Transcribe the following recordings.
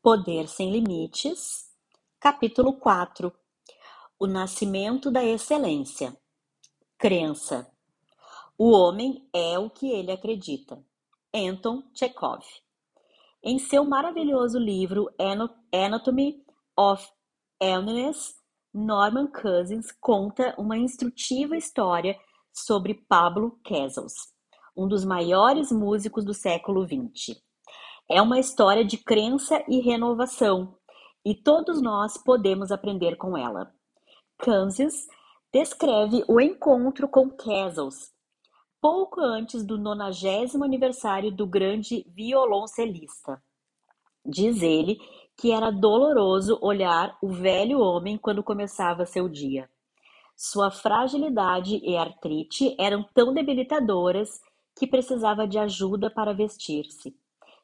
Poder Sem Limites, capítulo 4 O Nascimento da Excelência. Crença. O homem é o que ele acredita. Anton Chekhov. Em seu maravilhoso livro Anatomy of Illness, Norman Cousins conta uma instrutiva história sobre Pablo Casals, um dos maiores músicos do século XX. É uma história de crença e renovação, e todos nós podemos aprender com ela. Kansas descreve o encontro com Casals, pouco antes do nonagésimo aniversário do grande violoncelista. Diz ele que era doloroso olhar o velho homem quando começava seu dia. Sua fragilidade e artrite eram tão debilitadoras que precisava de ajuda para vestir-se.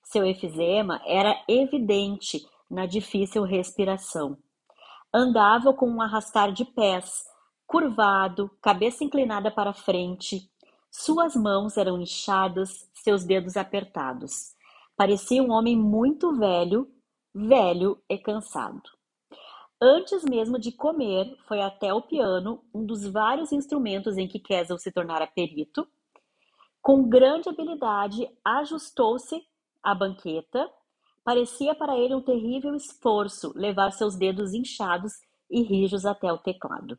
Seu efizema era evidente na difícil respiração. Andava com um arrastar de pés, curvado, cabeça inclinada para frente. Suas mãos eram inchadas, seus dedos apertados. Parecia um homem muito velho, velho e cansado. Antes mesmo de comer, foi até o piano, um dos vários instrumentos em que Kessel se tornara perito. Com grande habilidade, ajustou-se a banqueta, parecia para ele um terrível esforço levar seus dedos inchados e rijos até o teclado.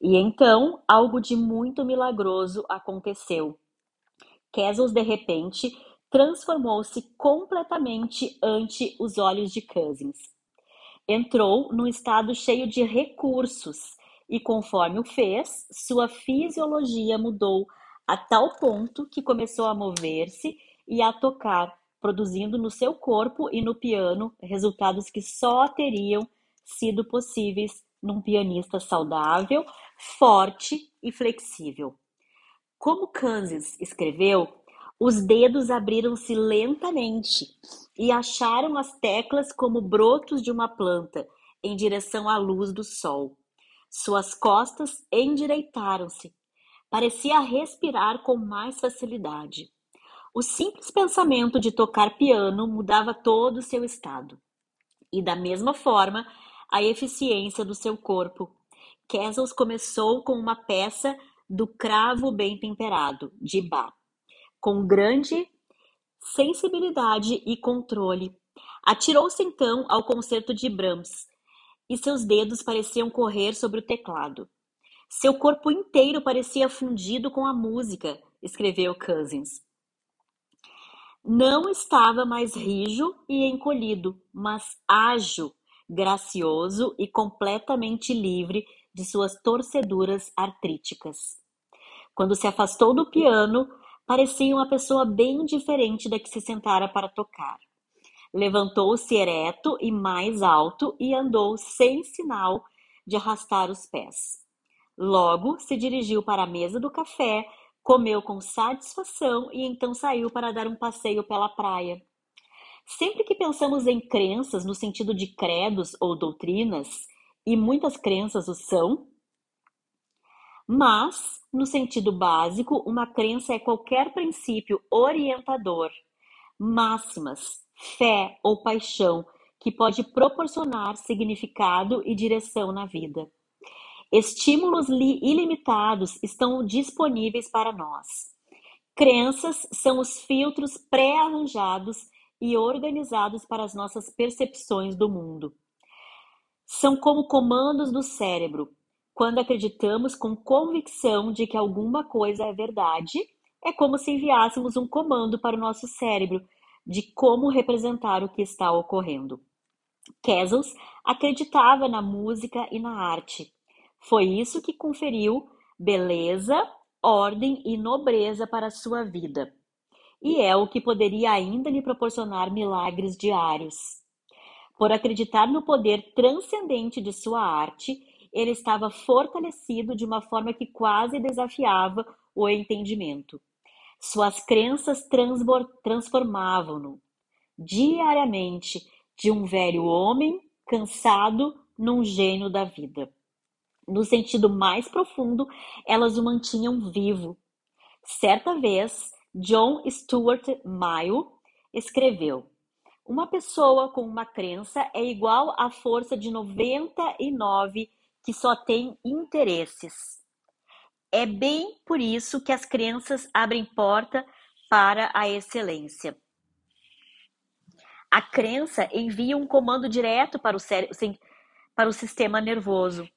E então algo de muito milagroso aconteceu. Kessels, de repente, transformou-se completamente ante os olhos de Cousins. Entrou num estado cheio de recursos e, conforme o fez, sua fisiologia mudou a tal ponto que começou a mover-se e a tocar produzindo no seu corpo e no piano resultados que só teriam sido possíveis num pianista saudável, forte e flexível. Como Kansas escreveu, os dedos abriram-se lentamente e acharam as teclas como brotos de uma planta em direção à luz do sol. Suas costas endireitaram-se. Parecia respirar com mais facilidade. O simples pensamento de tocar piano mudava todo o seu estado. E da mesma forma, a eficiência do seu corpo. Kessels começou com uma peça do Cravo Bem Temperado, de Bach, com grande sensibilidade e controle. Atirou-se então ao concerto de Brahms, e seus dedos pareciam correr sobre o teclado. Seu corpo inteiro parecia fundido com a música, escreveu Cousins. Não estava mais rijo e encolhido, mas ágil, gracioso e completamente livre de suas torceduras artríticas. Quando se afastou do piano, parecia uma pessoa bem diferente da que se sentara para tocar. Levantou-se ereto e mais alto e andou sem sinal de arrastar os pés. Logo se dirigiu para a mesa do café Comeu com satisfação e então saiu para dar um passeio pela praia. Sempre que pensamos em crenças no sentido de credos ou doutrinas, e muitas crenças o são, mas, no sentido básico, uma crença é qualquer princípio orientador, máximas, fé ou paixão que pode proporcionar significado e direção na vida. Estímulos ilimitados estão disponíveis para nós. Crenças são os filtros pré-arranjados e organizados para as nossas percepções do mundo. São como comandos do cérebro. Quando acreditamos com convicção de que alguma coisa é verdade, é como se enviássemos um comando para o nosso cérebro de como representar o que está ocorrendo. Kessels acreditava na música e na arte. Foi isso que conferiu beleza, ordem e nobreza para a sua vida. E é o que poderia ainda lhe proporcionar milagres diários. Por acreditar no poder transcendente de sua arte, ele estava fortalecido de uma forma que quase desafiava o entendimento. Suas crenças transformavam-no diariamente de um velho homem cansado num gênio da vida no sentido mais profundo, elas o mantinham vivo. Certa vez, John Stuart Mill escreveu: Uma pessoa com uma crença é igual à força de 99 que só tem interesses. É bem por isso que as crenças abrem porta para a excelência. A crença envia um comando direto para o, cérebro, para o sistema nervoso.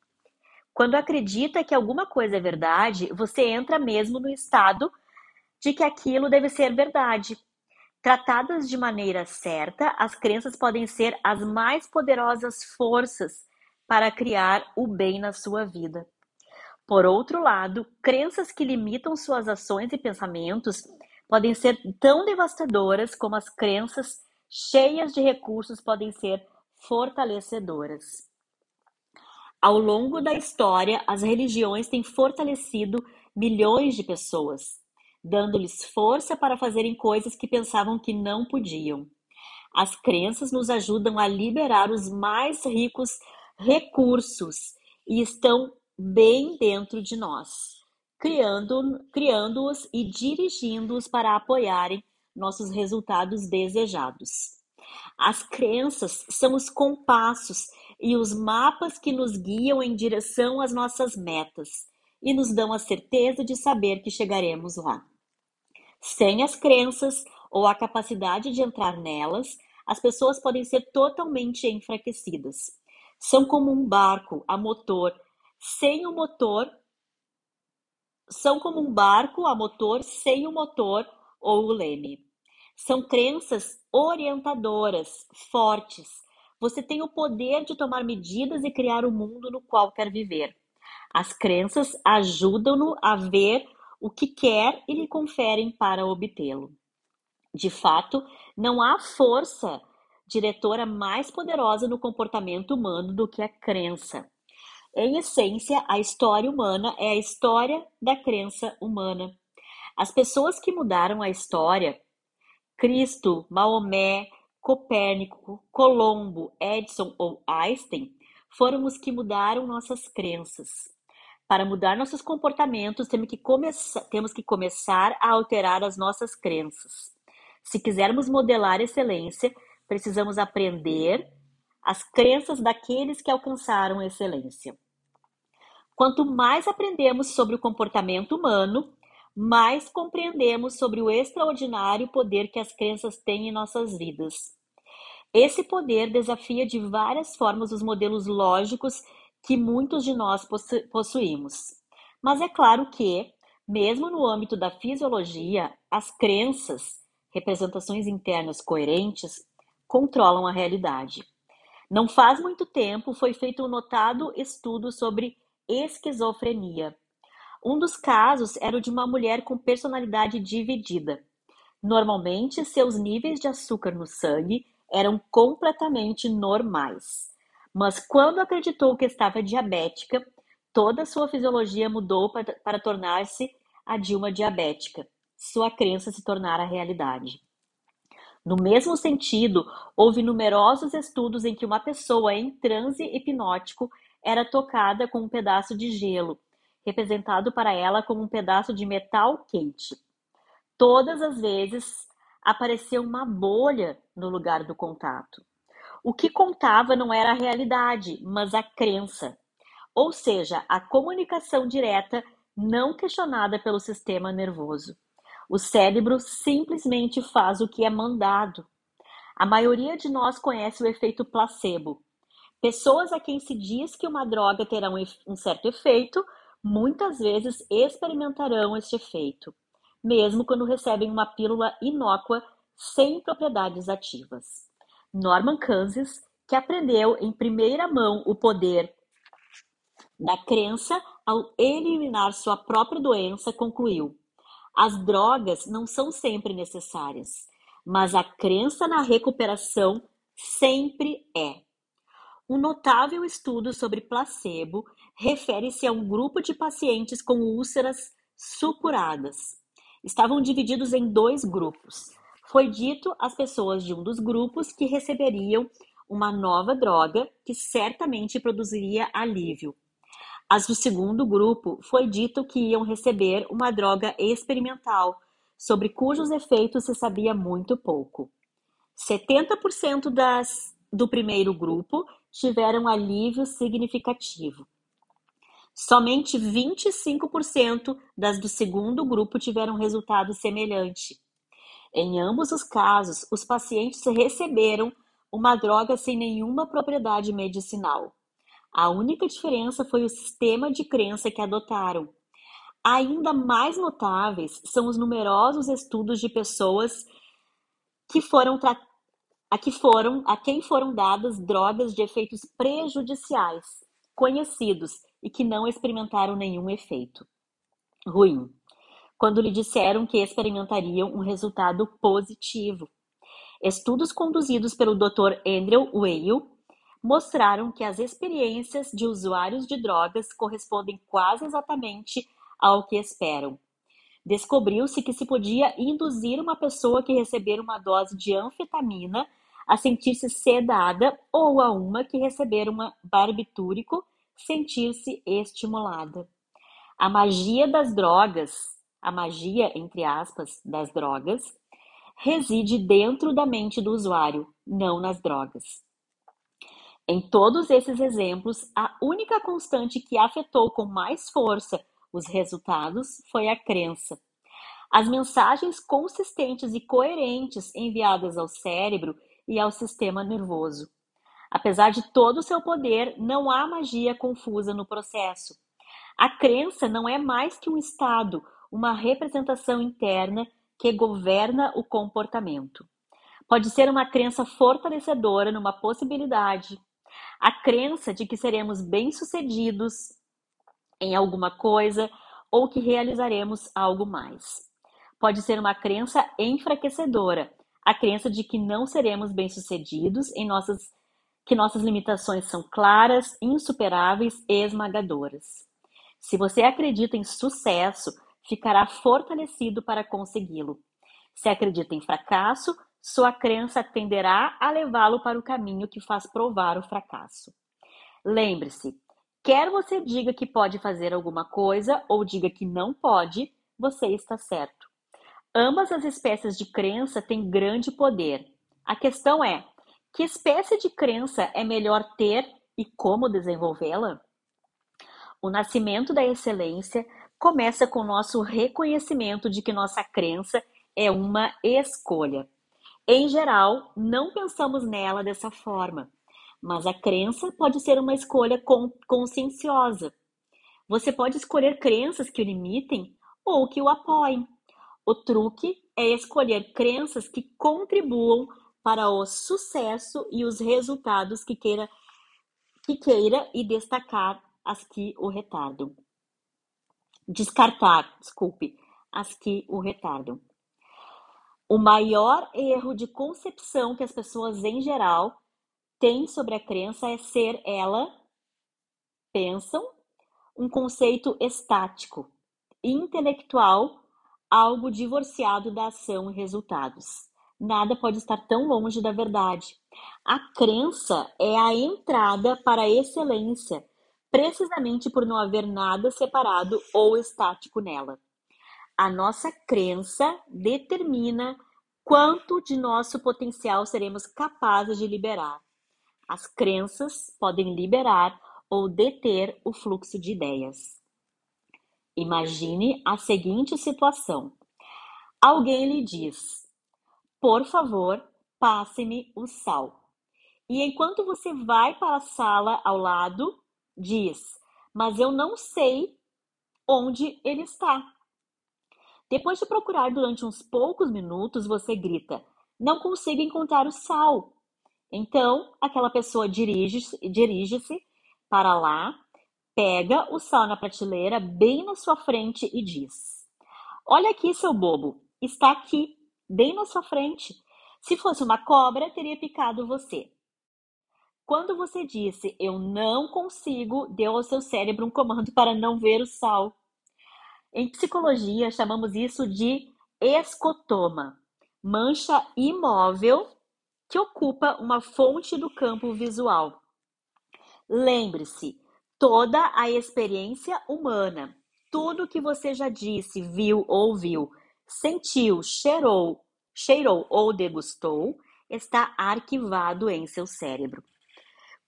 Quando acredita que alguma coisa é verdade, você entra mesmo no estado de que aquilo deve ser verdade. Tratadas de maneira certa, as crenças podem ser as mais poderosas forças para criar o bem na sua vida. Por outro lado, crenças que limitam suas ações e pensamentos podem ser tão devastadoras como as crenças cheias de recursos podem ser fortalecedoras. Ao longo da história, as religiões têm fortalecido milhões de pessoas, dando-lhes força para fazerem coisas que pensavam que não podiam. As crenças nos ajudam a liberar os mais ricos recursos e estão bem dentro de nós, criando-os criando e dirigindo-os para apoiarem nossos resultados desejados. As crenças são os compassos e os mapas que nos guiam em direção às nossas metas e nos dão a certeza de saber que chegaremos lá. Sem as crenças ou a capacidade de entrar nelas, as pessoas podem ser totalmente enfraquecidas. São como um barco a motor. Sem o motor, são como um barco a motor sem o motor ou o leme. São crenças orientadoras, fortes. Você tem o poder de tomar medidas e criar o mundo no qual quer viver. As crenças ajudam-no a ver o que quer e lhe conferem para obtê-lo. De fato, não há força diretora mais poderosa no comportamento humano do que a crença. Em essência, a história humana é a história da crença humana. As pessoas que mudaram a história, Cristo, Maomé, Copérnico, Colombo, Edison ou Einstein, foram os que mudaram nossas crenças. Para mudar nossos comportamentos, temos que, temos que começar a alterar as nossas crenças. Se quisermos modelar excelência, precisamos aprender as crenças daqueles que alcançaram excelência. Quanto mais aprendemos sobre o comportamento humano, mais compreendemos sobre o extraordinário poder que as crenças têm em nossas vidas. Esse poder desafia de várias formas os modelos lógicos que muitos de nós possuímos. Mas é claro que, mesmo no âmbito da fisiologia, as crenças, representações internas coerentes, controlam a realidade. Não faz muito tempo foi feito um notado estudo sobre esquizofrenia. Um dos casos era o de uma mulher com personalidade dividida. Normalmente, seus níveis de açúcar no sangue eram completamente normais. Mas quando acreditou que estava diabética, toda sua fisiologia mudou para, para tornar-se a Dilma diabética. Sua crença se tornara realidade. No mesmo sentido, houve numerosos estudos em que uma pessoa em transe hipnótico era tocada com um pedaço de gelo, representado para ela como um pedaço de metal quente. Todas as vezes apareceu uma bolha no lugar do contato. O que contava não era a realidade, mas a crença, ou seja, a comunicação direta não questionada pelo sistema nervoso. O cérebro simplesmente faz o que é mandado. A maioria de nós conhece o efeito placebo. Pessoas a quem se diz que uma droga terá um certo efeito, muitas vezes experimentarão este efeito, mesmo quando recebem uma pílula inócua sem propriedades ativas. Norman Kansas, que aprendeu em primeira mão o poder da crença ao eliminar sua própria doença, concluiu: as drogas não são sempre necessárias, mas a crença na recuperação sempre é. Um notável estudo sobre placebo refere-se a um grupo de pacientes com úlceras supuradas. Estavam divididos em dois grupos. Foi dito às pessoas de um dos grupos que receberiam uma nova droga que certamente produziria alívio. As do segundo grupo foi dito que iam receber uma droga experimental, sobre cujos efeitos se sabia muito pouco. 70% das, do primeiro grupo tiveram alívio significativo. Somente 25% das do segundo grupo tiveram resultado semelhante. Em ambos os casos, os pacientes receberam uma droga sem nenhuma propriedade medicinal. A única diferença foi o sistema de crença que adotaram. Ainda mais notáveis são os numerosos estudos de pessoas que foram a que foram a quem foram dadas drogas de efeitos prejudiciais, conhecidos e que não experimentaram nenhum efeito ruim quando lhe disseram que experimentariam um resultado positivo. Estudos conduzidos pelo Dr. Andrew Weil mostraram que as experiências de usuários de drogas correspondem quase exatamente ao que esperam. Descobriu-se que se podia induzir uma pessoa que receber uma dose de anfetamina a sentir-se sedada ou a uma que receber um barbitúrico sentir-se estimulada. A magia das drogas a magia, entre aspas, das drogas, reside dentro da mente do usuário, não nas drogas. Em todos esses exemplos, a única constante que afetou com mais força os resultados foi a crença. As mensagens consistentes e coerentes enviadas ao cérebro e ao sistema nervoso. Apesar de todo o seu poder, não há magia confusa no processo. A crença não é mais que um estado, uma representação interna que governa o comportamento. Pode ser uma crença fortalecedora numa possibilidade, a crença de que seremos bem-sucedidos em alguma coisa ou que realizaremos algo mais. Pode ser uma crença enfraquecedora, a crença de que não seremos bem-sucedidos em nossas que nossas limitações são claras, insuperáveis e esmagadoras. Se você acredita em sucesso, ficará fortalecido para consegui-lo. Se acredita em fracasso, sua crença tenderá a levá-lo para o caminho que faz provar o fracasso. Lembre-se, quer você diga que pode fazer alguma coisa ou diga que não pode, você está certo. Ambas as espécies de crença têm grande poder. A questão é: que espécie de crença é melhor ter e como desenvolvê-la? O nascimento da excelência começa com o nosso reconhecimento de que nossa crença é uma escolha. Em geral, não pensamos nela dessa forma, mas a crença pode ser uma escolha conscienciosa. Você pode escolher crenças que o limitem ou que o apoiem. O truque é escolher crenças que contribuam para o sucesso e os resultados que queira, que queira e destacar as que o retardam descartar, desculpe, as que o retardam. O maior erro de concepção que as pessoas em geral têm sobre a crença é ser ela, pensam, um conceito estático, intelectual, algo divorciado da ação e resultados. Nada pode estar tão longe da verdade. A crença é a entrada para a excelência precisamente por não haver nada separado ou estático nela. A nossa crença determina quanto de nosso potencial seremos capazes de liberar. As crenças podem liberar ou deter o fluxo de ideias. Imagine a seguinte situação: alguém lhe diz, por favor, passe-me o sal. E enquanto você vai para a sala ao lado, diz: Mas eu não sei onde ele está. Depois de procurar durante uns poucos minutos, você grita: Não consigo encontrar o sal. Então, aquela pessoa dirige-se dirige para lá, pega o sal na prateleira bem na sua frente e diz: Olha aqui, seu bobo, está aqui, bem na sua frente. Se fosse uma cobra, teria picado você. Quando você disse eu não consigo, deu ao seu cérebro um comando para não ver o sal. Em psicologia, chamamos isso de escotoma, mancha imóvel que ocupa uma fonte do campo visual. Lembre-se, toda a experiência humana, tudo que você já disse, viu, ouviu, sentiu, cheirou, cheirou ou degustou, está arquivado em seu cérebro.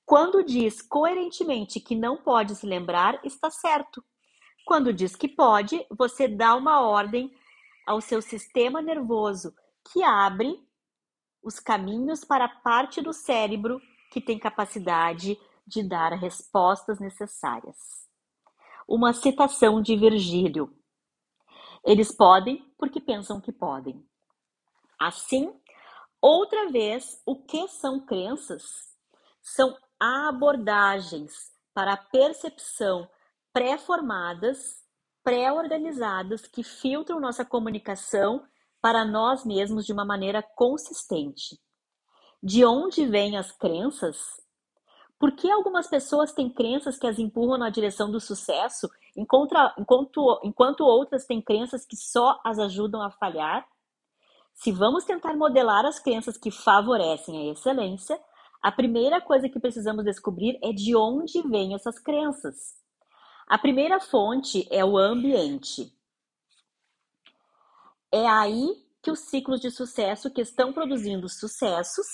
Quando diz coerentemente que não pode se lembrar, está certo. Quando diz que pode, você dá uma ordem ao seu sistema nervoso que abre os caminhos para a parte do cérebro que tem capacidade de dar respostas necessárias. Uma citação de Virgílio. Eles podem porque pensam que podem. Assim, outra vez, o que são crenças? São abordagens para percepção pré-formadas, pré-organizadas que filtram nossa comunicação para nós mesmos de uma maneira consistente. De onde vêm as crenças? Por que algumas pessoas têm crenças que as empurram na direção do sucesso, enquanto, enquanto, enquanto outras têm crenças que só as ajudam a falhar? Se vamos tentar modelar as crenças que favorecem a excelência, a primeira coisa que precisamos descobrir é de onde vêm essas crenças. A primeira fonte é o ambiente. É aí que os ciclos de sucesso que estão produzindo sucessos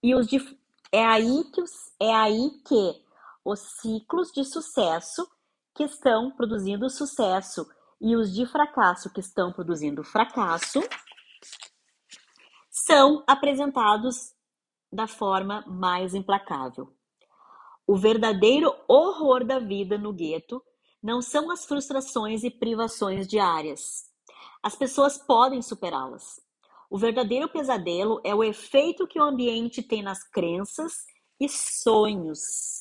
e os de, é aí que os, é aí que os ciclos de sucesso que estão produzindo sucesso e os de fracasso que estão produzindo fracasso são apresentados da forma mais implacável. O verdadeiro horror da vida no gueto não são as frustrações e privações diárias. As pessoas podem superá-las. O verdadeiro pesadelo é o efeito que o ambiente tem nas crenças e sonhos.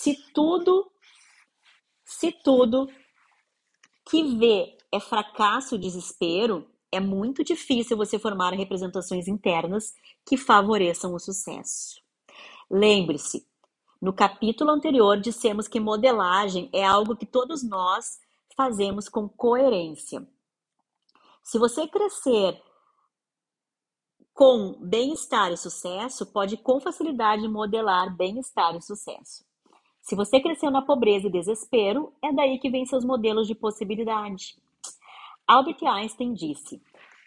Se tudo, se tudo que vê é fracasso desespero, é muito difícil você formar representações internas que favoreçam o sucesso. Lembre-se, no capítulo anterior dissemos que modelagem é algo que todos nós fazemos com coerência. Se você crescer com bem-estar e sucesso, pode com facilidade modelar bem-estar e sucesso. Se você cresceu na pobreza e desespero, é daí que vem seus modelos de possibilidade. Albert Einstein disse: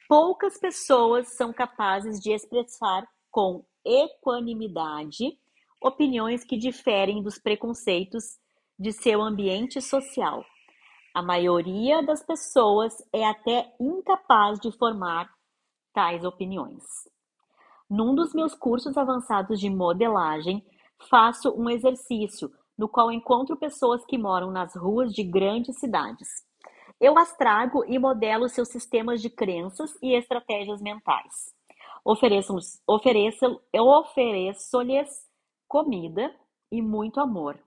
poucas pessoas são capazes de expressar com equanimidade opiniões que diferem dos preconceitos de seu ambiente social. A maioria das pessoas é até incapaz de formar tais opiniões. Num dos meus cursos avançados de modelagem, faço um exercício no qual encontro pessoas que moram nas ruas de grandes cidades. Eu as trago e modelo seus sistemas de crenças e estratégias mentais. Ofereço-lhes ofereço, comida e muito amor.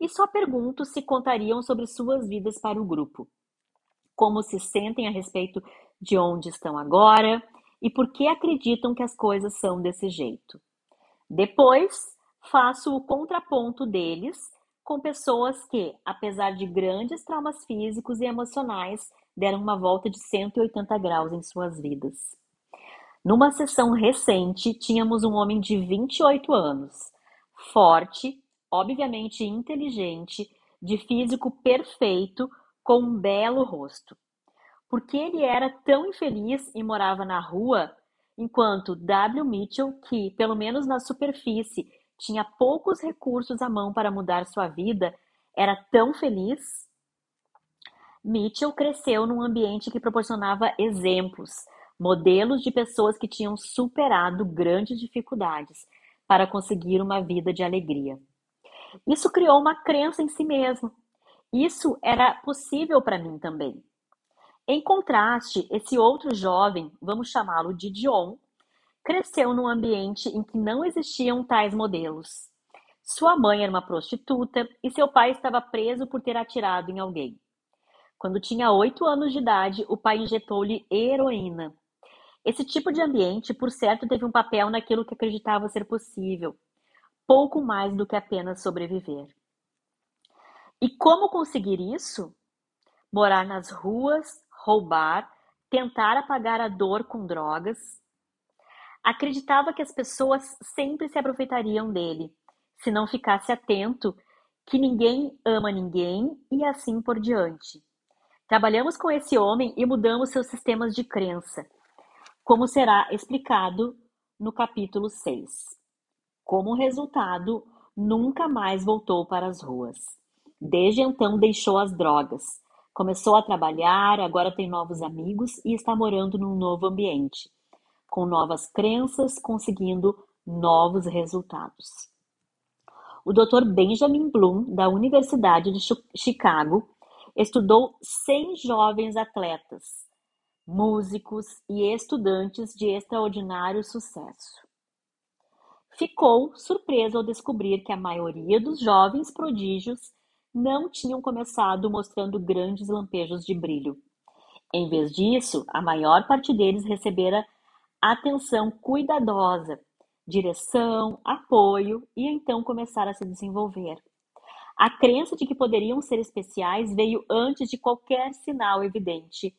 E só pergunto se contariam sobre suas vidas para o grupo. Como se sentem a respeito de onde estão agora e por que acreditam que as coisas são desse jeito. Depois, faço o contraponto deles com pessoas que, apesar de grandes traumas físicos e emocionais, deram uma volta de 180 graus em suas vidas. Numa sessão recente, tínhamos um homem de 28 anos, forte, obviamente inteligente, de físico perfeito, com um belo rosto. Porque ele era tão infeliz e morava na rua, enquanto W. Mitchell, que, pelo menos na superfície, tinha poucos recursos à mão para mudar sua vida, era tão feliz? Mitchell cresceu num ambiente que proporcionava exemplos, modelos de pessoas que tinham superado grandes dificuldades para conseguir uma vida de alegria. Isso criou uma crença em si mesmo. Isso era possível para mim também. Em contraste, esse outro jovem, vamos chamá-lo de Dion, cresceu num ambiente em que não existiam tais modelos. Sua mãe era uma prostituta e seu pai estava preso por ter atirado em alguém. Quando tinha oito anos de idade, o pai injetou-lhe heroína. Esse tipo de ambiente, por certo, teve um papel naquilo que acreditava ser possível, pouco mais do que apenas sobreviver. E como conseguir isso? Morar nas ruas, roubar, tentar apagar a dor com drogas. Acreditava que as pessoas sempre se aproveitariam dele, se não ficasse atento que ninguém ama ninguém e assim por diante. Trabalhamos com esse homem e mudamos seus sistemas de crença como será explicado no capítulo 6. Como resultado, nunca mais voltou para as ruas. Desde então deixou as drogas. Começou a trabalhar, agora tem novos amigos e está morando num novo ambiente, com novas crenças, conseguindo novos resultados. O Dr. Benjamin Bloom, da Universidade de Chicago, estudou 100 jovens atletas, músicos e estudantes de extraordinário sucesso. Ficou surpreso ao descobrir que a maioria dos jovens prodígios não tinham começado mostrando grandes lampejos de brilho. Em vez disso, a maior parte deles recebera atenção cuidadosa, direção, apoio e então começar a se desenvolver. A crença de que poderiam ser especiais veio antes de qualquer sinal evidente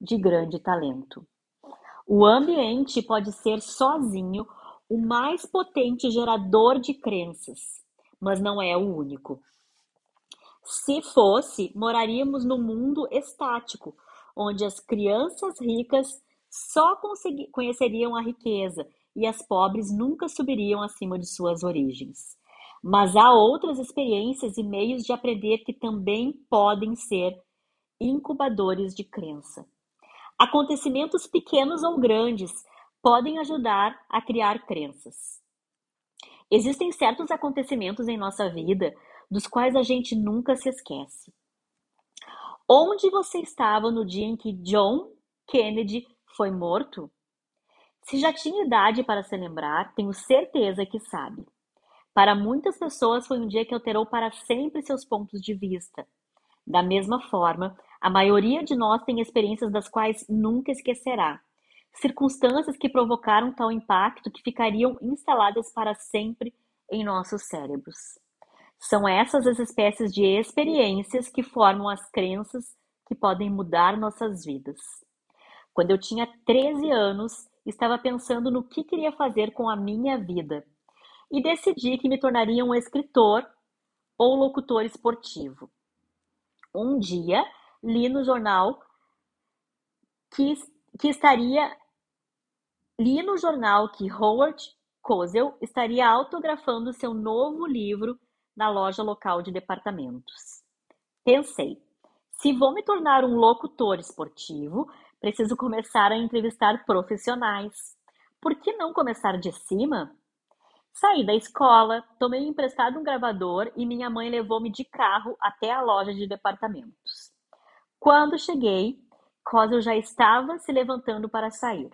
de grande talento. O ambiente pode ser sozinho o mais potente gerador de crenças, mas não é o único. Se fosse, moraríamos num mundo estático, onde as crianças ricas só conheceriam a riqueza e as pobres nunca subiriam acima de suas origens. Mas há outras experiências e meios de aprender que também podem ser incubadores de crença. Acontecimentos pequenos ou grandes podem ajudar a criar crenças. Existem certos acontecimentos em nossa vida dos quais a gente nunca se esquece. Onde você estava no dia em que John Kennedy foi morto? Se já tinha idade para se lembrar, tenho certeza que sabe. Para muitas pessoas foi um dia que alterou para sempre seus pontos de vista. Da mesma forma, a maioria de nós tem experiências das quais nunca esquecerá. Circunstâncias que provocaram tal impacto que ficariam instaladas para sempre em nossos cérebros. São essas as espécies de experiências que formam as crenças que podem mudar nossas vidas. Quando eu tinha 13 anos, estava pensando no que queria fazer com a minha vida e decidi que me tornaria um escritor ou locutor esportivo. Um dia, li no jornal que, que estaria li no jornal que Howard Cosell estaria autografando seu novo livro na loja local de departamentos. Pensei, se vou me tornar um locutor esportivo, preciso começar a entrevistar profissionais. Por que não começar de cima? Saí da escola, tomei emprestado um gravador e minha mãe levou-me de carro até a loja de departamentos. Quando cheguei, Cosel já estava se levantando para sair.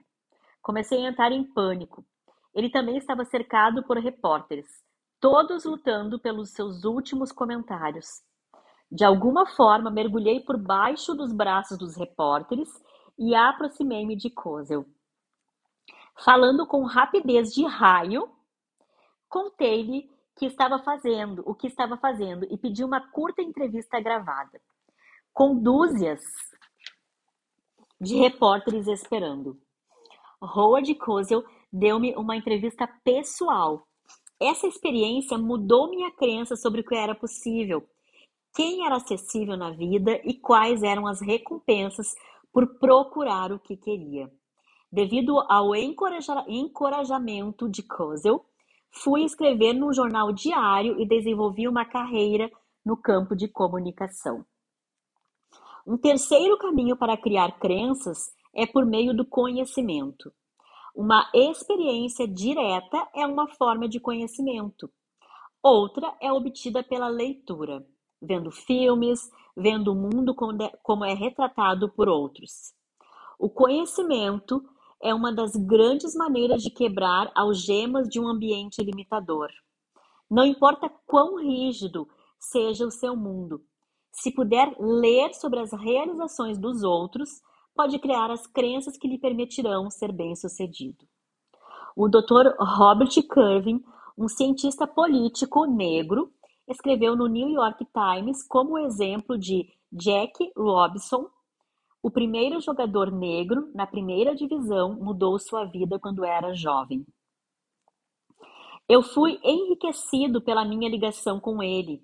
Comecei a entrar em pânico. Ele também estava cercado por repórteres, todos lutando pelos seus últimos comentários. De alguma forma, mergulhei por baixo dos braços dos repórteres e aproximei-me de Cosel. Falando com rapidez de raio, contei-lhe que estava fazendo, o que estava fazendo e pedi uma curta entrevista gravada com dúzias de repórteres esperando. Howard Cosell deu-me uma entrevista pessoal. Essa experiência mudou minha crença sobre o que era possível, quem era acessível na vida e quais eram as recompensas por procurar o que queria. Devido ao encorajamento de Cosell, fui escrever num jornal diário e desenvolvi uma carreira no campo de comunicação. Um terceiro caminho para criar crenças é por meio do conhecimento. Uma experiência direta é uma forma de conhecimento. Outra é obtida pela leitura, vendo filmes, vendo o mundo como é retratado por outros. O conhecimento é uma das grandes maneiras de quebrar algemas de um ambiente limitador. Não importa quão rígido seja o seu mundo, se puder ler sobre as realizações dos outros, pode criar as crenças que lhe permitirão ser bem-sucedido. O Dr. Robert Curvin, um cientista político negro, escreveu no New York Times como exemplo de Jack Robinson, o primeiro jogador negro na primeira divisão mudou sua vida quando era jovem. Eu fui enriquecido pela minha ligação com ele,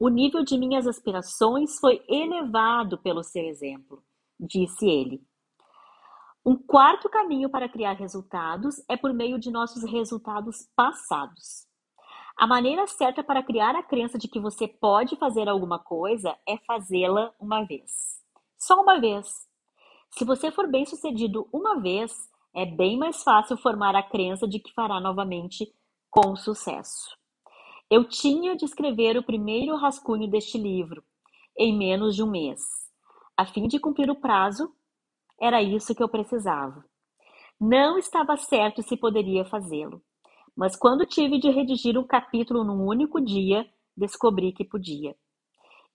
o nível de minhas aspirações foi elevado pelo seu exemplo, disse ele. Um quarto caminho para criar resultados é por meio de nossos resultados passados. A maneira certa para criar a crença de que você pode fazer alguma coisa é fazê-la uma vez. Só uma vez. Se você for bem sucedido uma vez, é bem mais fácil formar a crença de que fará novamente com sucesso. Eu tinha de escrever o primeiro rascunho deste livro em menos de um mês. A fim de cumprir o prazo, era isso que eu precisava. Não estava certo se poderia fazê-lo, mas quando tive de redigir um capítulo num único dia, descobri que podia.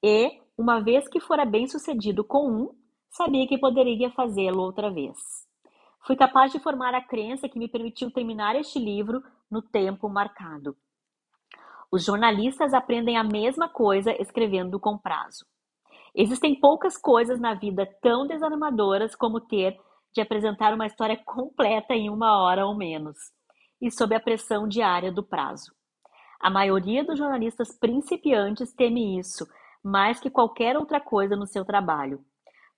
E, uma vez que fora bem sucedido com um, sabia que poderia fazê-lo outra vez. Fui capaz de formar a crença que me permitiu terminar este livro no tempo marcado. Os jornalistas aprendem a mesma coisa escrevendo com prazo. Existem poucas coisas na vida tão desanimadoras como ter de apresentar uma história completa em uma hora ou menos, e sob a pressão diária do prazo. A maioria dos jornalistas principiantes teme isso mais que qualquer outra coisa no seu trabalho.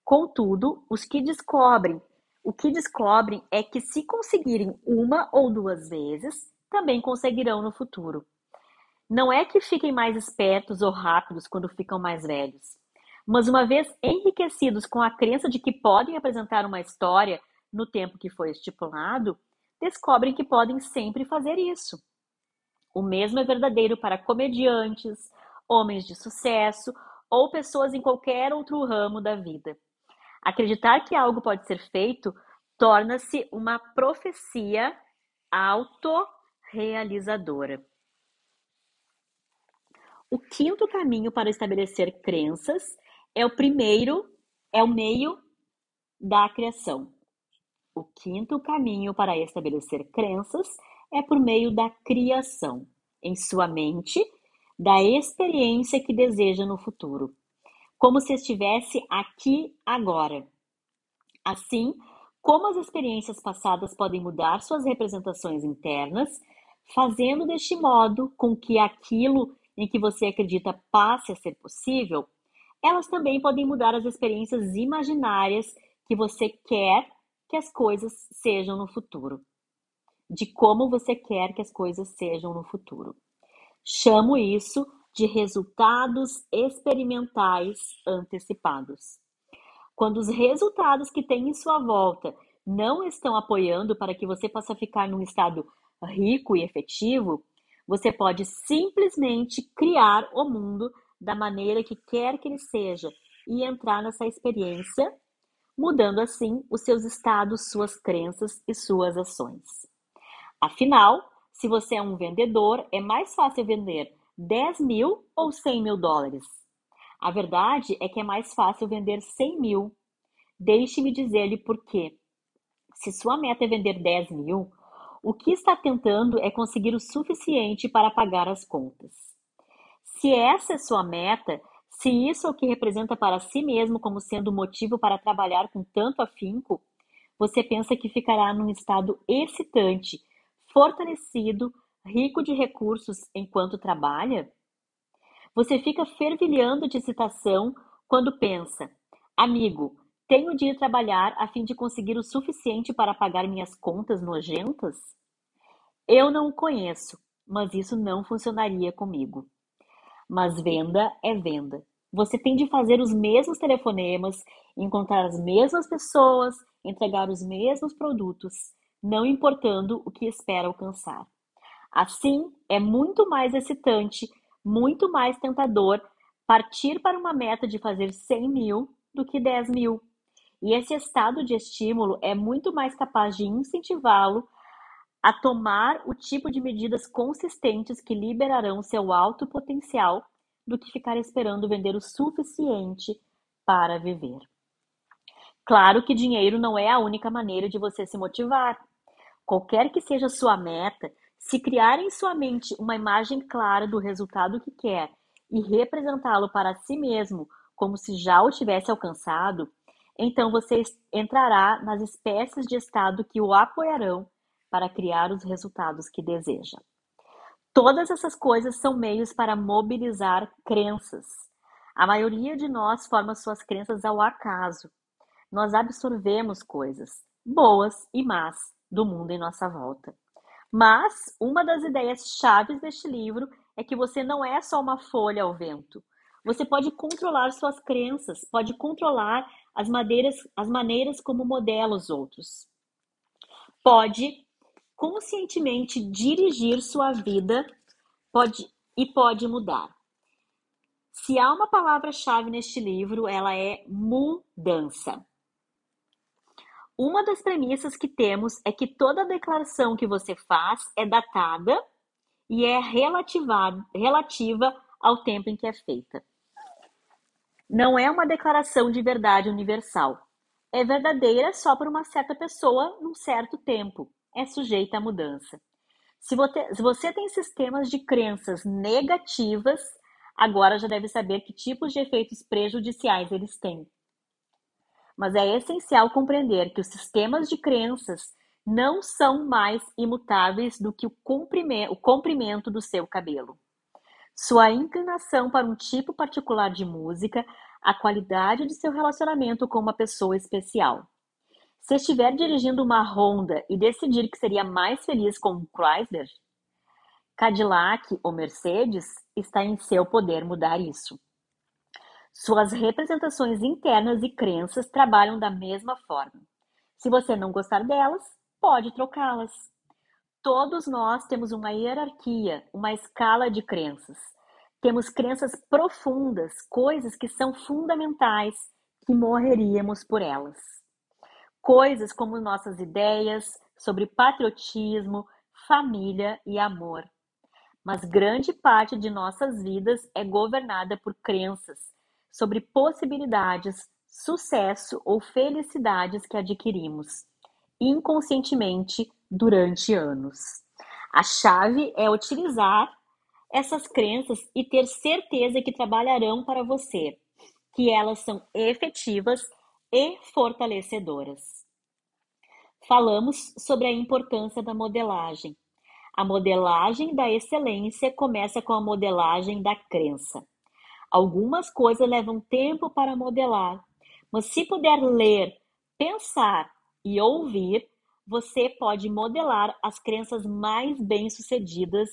Contudo, os que descobrem, o que descobrem é que se conseguirem uma ou duas vezes, também conseguirão no futuro. Não é que fiquem mais espertos ou rápidos quando ficam mais velhos, mas uma vez enriquecidos com a crença de que podem apresentar uma história no tempo que foi estipulado, descobrem que podem sempre fazer isso. O mesmo é verdadeiro para comediantes, homens de sucesso ou pessoas em qualquer outro ramo da vida. Acreditar que algo pode ser feito torna-se uma profecia autorrealizadora. O quinto caminho para estabelecer crenças é o primeiro, é o meio da criação. O quinto caminho para estabelecer crenças é por meio da criação, em sua mente, da experiência que deseja no futuro como se estivesse aqui agora. Assim, como as experiências passadas podem mudar suas representações internas, fazendo deste modo com que aquilo em que você acredita passe a ser possível, elas também podem mudar as experiências imaginárias que você quer que as coisas sejam no futuro. De como você quer que as coisas sejam no futuro. Chamo isso de resultados experimentais antecipados. Quando os resultados que tem em sua volta não estão apoiando para que você possa ficar num estado rico e efetivo, você pode simplesmente criar o mundo da maneira que quer que ele seja e entrar nessa experiência, mudando assim os seus estados, suas crenças e suas ações. Afinal, se você é um vendedor, é mais fácil vender 10 mil ou 100 mil dólares? A verdade é que é mais fácil vender 100 mil. Deixe-me dizer-lhe por quê. Se sua meta é vender 10 mil, o que está tentando é conseguir o suficiente para pagar as contas. Se essa é sua meta, se isso é o que representa para si mesmo como sendo motivo para trabalhar com tanto afinco, você pensa que ficará num estado excitante, fortalecido, rico de recursos enquanto trabalha? Você fica fervilhando de excitação quando pensa: amigo, tenho de ir trabalhar a fim de conseguir o suficiente para pagar minhas contas nojentas? Eu não o conheço, mas isso não funcionaria comigo. Mas venda é venda. Você tem de fazer os mesmos telefonemas, encontrar as mesmas pessoas, entregar os mesmos produtos, não importando o que espera alcançar. Assim, é muito mais excitante, muito mais tentador partir para uma meta de fazer 100 mil do que 10 mil. E esse estado de estímulo é muito mais capaz de incentivá-lo a tomar o tipo de medidas consistentes que liberarão seu alto potencial do que ficar esperando vender o suficiente para viver. Claro que dinheiro não é a única maneira de você se motivar. Qualquer que seja sua meta, se criar em sua mente uma imagem clara do resultado que quer e representá-lo para si mesmo como se já o tivesse alcançado, então você entrará nas espécies de estado que o apoiarão para criar os resultados que deseja. Todas essas coisas são meios para mobilizar crenças. A maioria de nós forma suas crenças ao acaso. Nós absorvemos coisas, boas e más, do mundo em nossa volta. Mas uma das ideias chaves deste livro é que você não é só uma folha ao vento. Você pode controlar suas crenças, pode controlar as maneiras, as maneiras como modela os outros. Pode conscientemente dirigir sua vida pode, e pode mudar. Se há uma palavra-chave neste livro, ela é mudança. Uma das premissas que temos é que toda declaração que você faz é datada e é relativa, relativa ao tempo em que é feita. Não é uma declaração de verdade universal. É verdadeira só para uma certa pessoa num certo tempo. É sujeita à mudança. Se você, se você tem sistemas de crenças negativas, agora já deve saber que tipos de efeitos prejudiciais eles têm. Mas é essencial compreender que os sistemas de crenças não são mais imutáveis do que o o comprimento do seu cabelo sua inclinação para um tipo particular de música, a qualidade de seu relacionamento com uma pessoa especial. Se estiver dirigindo uma Honda e decidir que seria mais feliz com um Chrysler, Cadillac ou Mercedes, está em seu poder mudar isso. Suas representações internas e crenças trabalham da mesma forma. Se você não gostar delas, pode trocá-las. Todos nós temos uma hierarquia, uma escala de crenças. Temos crenças profundas, coisas que são fundamentais, que morreríamos por elas. Coisas como nossas ideias sobre patriotismo, família e amor. Mas grande parte de nossas vidas é governada por crenças sobre possibilidades, sucesso ou felicidades que adquirimos inconscientemente durante anos. A chave é utilizar essas crenças e ter certeza que trabalharão para você, que elas são efetivas e fortalecedoras. Falamos sobre a importância da modelagem. A modelagem da excelência começa com a modelagem da crença. Algumas coisas levam tempo para modelar, mas se puder ler, pensar e ouvir, você pode modelar as crenças mais bem-sucedidas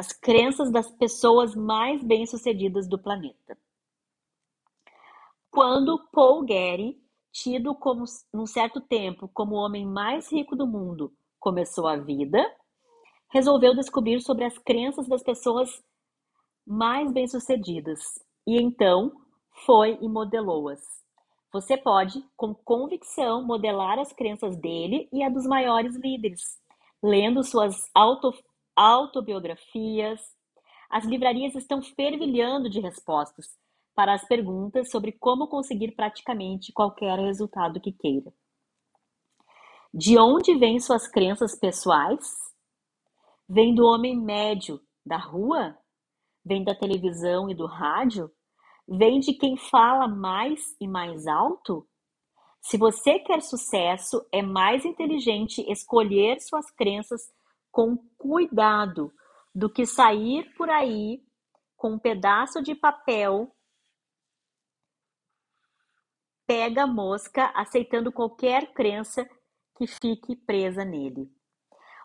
as crenças das pessoas mais bem-sucedidas do planeta. Quando Paul Getty, tido como num certo tempo como o homem mais rico do mundo, começou a vida, resolveu descobrir sobre as crenças das pessoas mais bem-sucedidas e então foi e modelou-as. Você pode, com convicção, modelar as crenças dele e a dos maiores líderes, lendo suas auto, autobiografias. As livrarias estão fervilhando de respostas para as perguntas sobre como conseguir praticamente qualquer resultado que queira. De onde vêm suas crenças pessoais? Vem do homem médio da rua? Vem da televisão e do rádio? Vem de quem fala mais e mais alto? Se você quer sucesso, é mais inteligente escolher suas crenças com cuidado do que sair por aí com um pedaço de papel pega mosca aceitando qualquer crença que fique presa nele.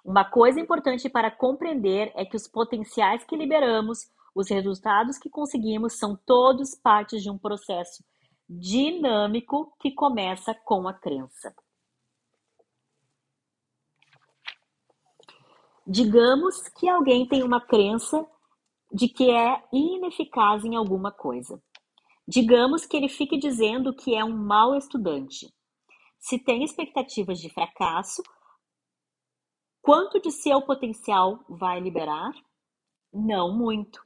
Uma coisa importante para compreender é que os potenciais que liberamos, os resultados que conseguimos são todos partes de um processo dinâmico que começa com a crença. Digamos que alguém tem uma crença de que é ineficaz em alguma coisa. Digamos que ele fique dizendo que é um mau estudante. Se tem expectativas de fracasso, quanto de seu potencial vai liberar? Não muito.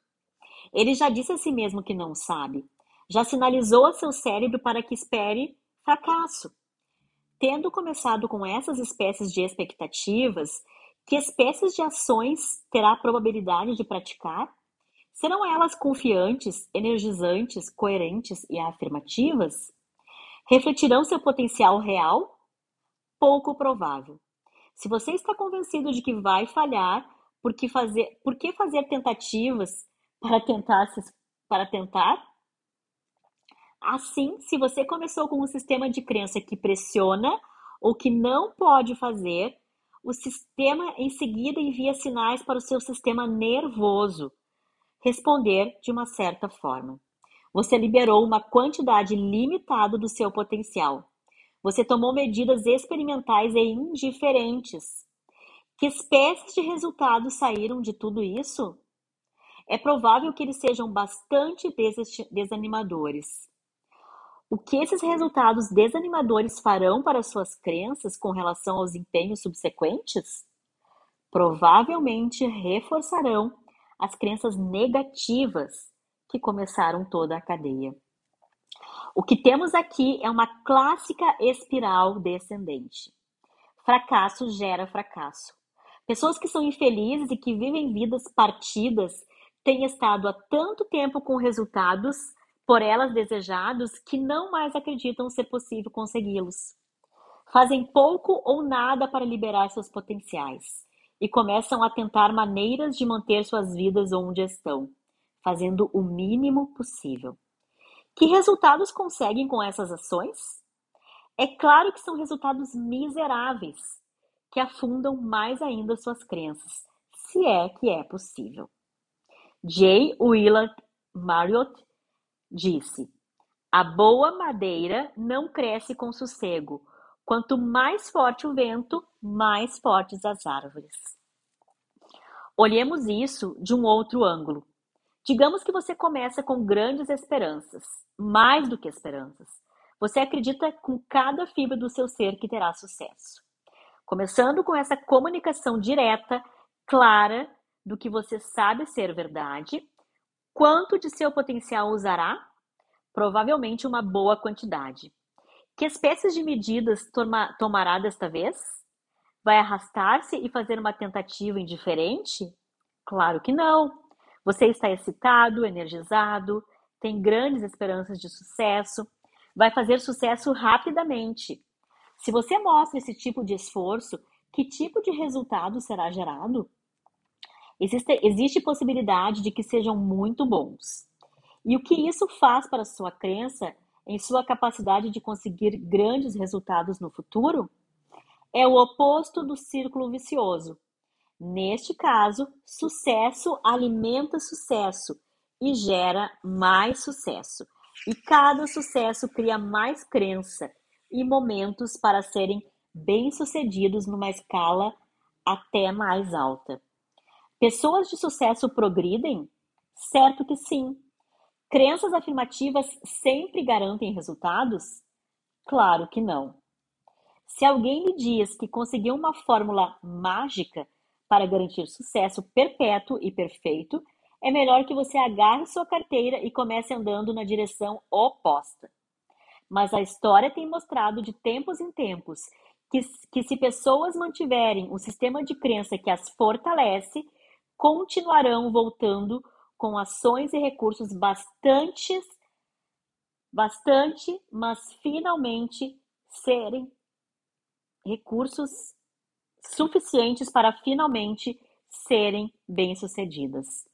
Ele já disse a si mesmo que não sabe. Já sinalizou a seu cérebro para que espere fracasso. Tendo começado com essas espécies de expectativas, que espécies de ações terá a probabilidade de praticar? Serão elas confiantes, energizantes, coerentes e afirmativas? Refletirão seu potencial real? Pouco provável. Se você está convencido de que vai falhar, por que fazer, por que fazer tentativas para tentar, para tentar? Assim, se você começou com um sistema de crença que pressiona ou que não pode fazer, o sistema em seguida envia sinais para o seu sistema nervoso responder de uma certa forma. Você liberou uma quantidade limitada do seu potencial. Você tomou medidas experimentais e indiferentes. Que espécies de resultados saíram de tudo isso? É provável que eles sejam bastante desanimadores. O que esses resultados desanimadores farão para suas crenças com relação aos empenhos subsequentes? Provavelmente reforçarão as crenças negativas que começaram toda a cadeia. O que temos aqui é uma clássica espiral descendente. Fracasso gera fracasso. Pessoas que são infelizes e que vivem vidas partidas têm estado há tanto tempo com resultados por elas desejados que não mais acreditam ser possível consegui-los. Fazem pouco ou nada para liberar seus potenciais e começam a tentar maneiras de manter suas vidas onde estão, fazendo o mínimo possível. Que resultados conseguem com essas ações? É claro que são resultados miseráveis, que afundam mais ainda suas crenças, se é que é possível. J. Willard Marriott disse: A boa madeira não cresce com sossego. Quanto mais forte o vento, mais fortes as árvores. Olhemos isso de um outro ângulo. Digamos que você começa com grandes esperanças, mais do que esperanças. Você acredita com cada fibra do seu ser que terá sucesso. Começando com essa comunicação direta, clara, do que você sabe ser verdade Quanto de seu potencial usará? Provavelmente uma boa quantidade. Que espécies de medidas toma, tomará desta vez? Vai arrastar-se e fazer uma tentativa indiferente? Claro que não. Você está excitado, energizado, tem grandes esperanças de sucesso, vai fazer sucesso rapidamente. Se você mostra esse tipo de esforço, que tipo de resultado será gerado? Existe, existe possibilidade de que sejam muito bons. E o que isso faz para a sua crença em sua capacidade de conseguir grandes resultados no futuro? É o oposto do círculo vicioso. Neste caso, sucesso alimenta sucesso e gera mais sucesso. E cada sucesso cria mais crença e momentos para serem bem-sucedidos numa escala até mais alta. Pessoas de sucesso progridem? Certo que sim. Crenças afirmativas sempre garantem resultados? Claro que não. Se alguém lhe diz que conseguiu uma fórmula mágica para garantir sucesso perpétuo e perfeito, é melhor que você agarre sua carteira e comece andando na direção oposta. Mas a história tem mostrado de tempos em tempos que, que se pessoas mantiverem um sistema de crença que as fortalece, continuarão voltando com ações e recursos bastante, bastante, mas finalmente serem recursos suficientes para finalmente serem bem-sucedidas.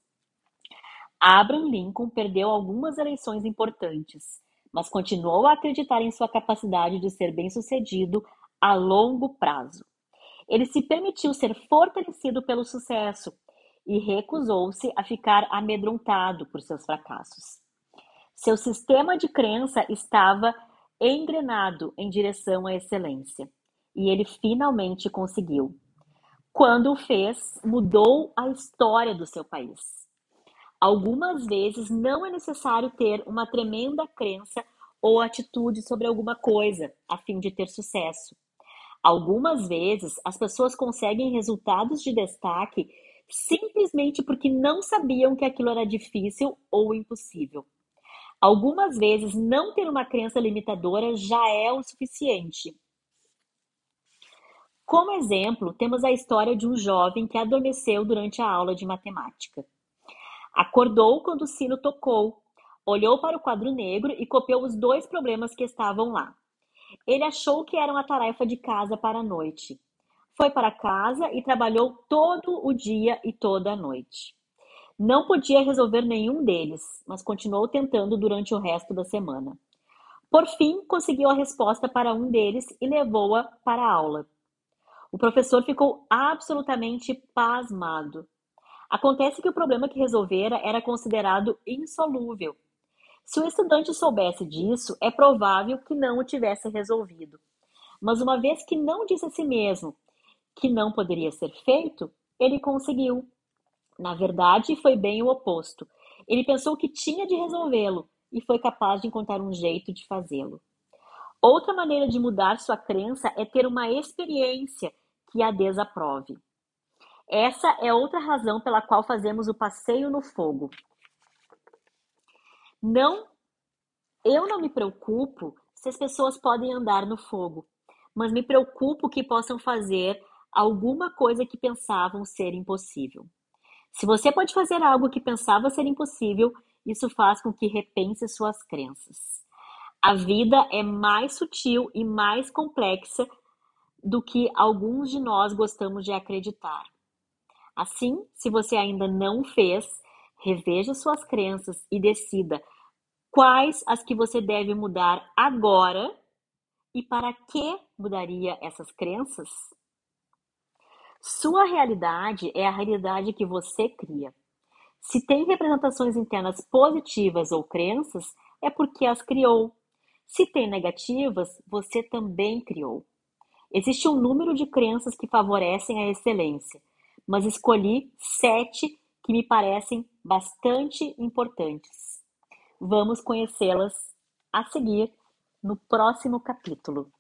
Abraham Lincoln perdeu algumas eleições importantes, mas continuou a acreditar em sua capacidade de ser bem-sucedido a longo prazo. Ele se permitiu ser fortalecido pelo sucesso e recusou-se a ficar amedrontado por seus fracassos. Seu sistema de crença estava engrenado em direção à excelência, e ele finalmente conseguiu. Quando o fez, mudou a história do seu país. Algumas vezes não é necessário ter uma tremenda crença ou atitude sobre alguma coisa a fim de ter sucesso. Algumas vezes as pessoas conseguem resultados de destaque simplesmente porque não sabiam que aquilo era difícil ou impossível. Algumas vezes, não ter uma crença limitadora já é o suficiente. Como exemplo, temos a história de um jovem que adormeceu durante a aula de matemática. Acordou quando o sino tocou, olhou para o quadro negro e copiou os dois problemas que estavam lá. Ele achou que era uma tarefa de casa para a noite. Foi para casa e trabalhou todo o dia e toda a noite. Não podia resolver nenhum deles, mas continuou tentando durante o resto da semana. Por fim, conseguiu a resposta para um deles e levou-a para a aula. O professor ficou absolutamente pasmado. Acontece que o problema que resolvera era considerado insolúvel. Se o estudante soubesse disso, é provável que não o tivesse resolvido. Mas uma vez que não disse a si mesmo que não poderia ser feito, ele conseguiu. Na verdade, foi bem o oposto. Ele pensou que tinha de resolvê-lo e foi capaz de encontrar um jeito de fazê-lo. Outra maneira de mudar sua crença é ter uma experiência que a desaprove. Essa é outra razão pela qual fazemos o passeio no fogo. Não, eu não me preocupo se as pessoas podem andar no fogo, mas me preocupo que possam fazer alguma coisa que pensavam ser impossível. Se você pode fazer algo que pensava ser impossível, isso faz com que repense suas crenças. A vida é mais sutil e mais complexa do que alguns de nós gostamos de acreditar. Assim, se você ainda não fez, reveja suas crenças e decida quais as que você deve mudar agora e para que mudaria essas crenças? Sua realidade é a realidade que você cria. Se tem representações internas positivas ou crenças, é porque as criou. Se tem negativas, você também criou. Existe um número de crenças que favorecem a excelência, mas escolhi sete que me parecem bastante importantes. Vamos conhecê-las a seguir no próximo capítulo.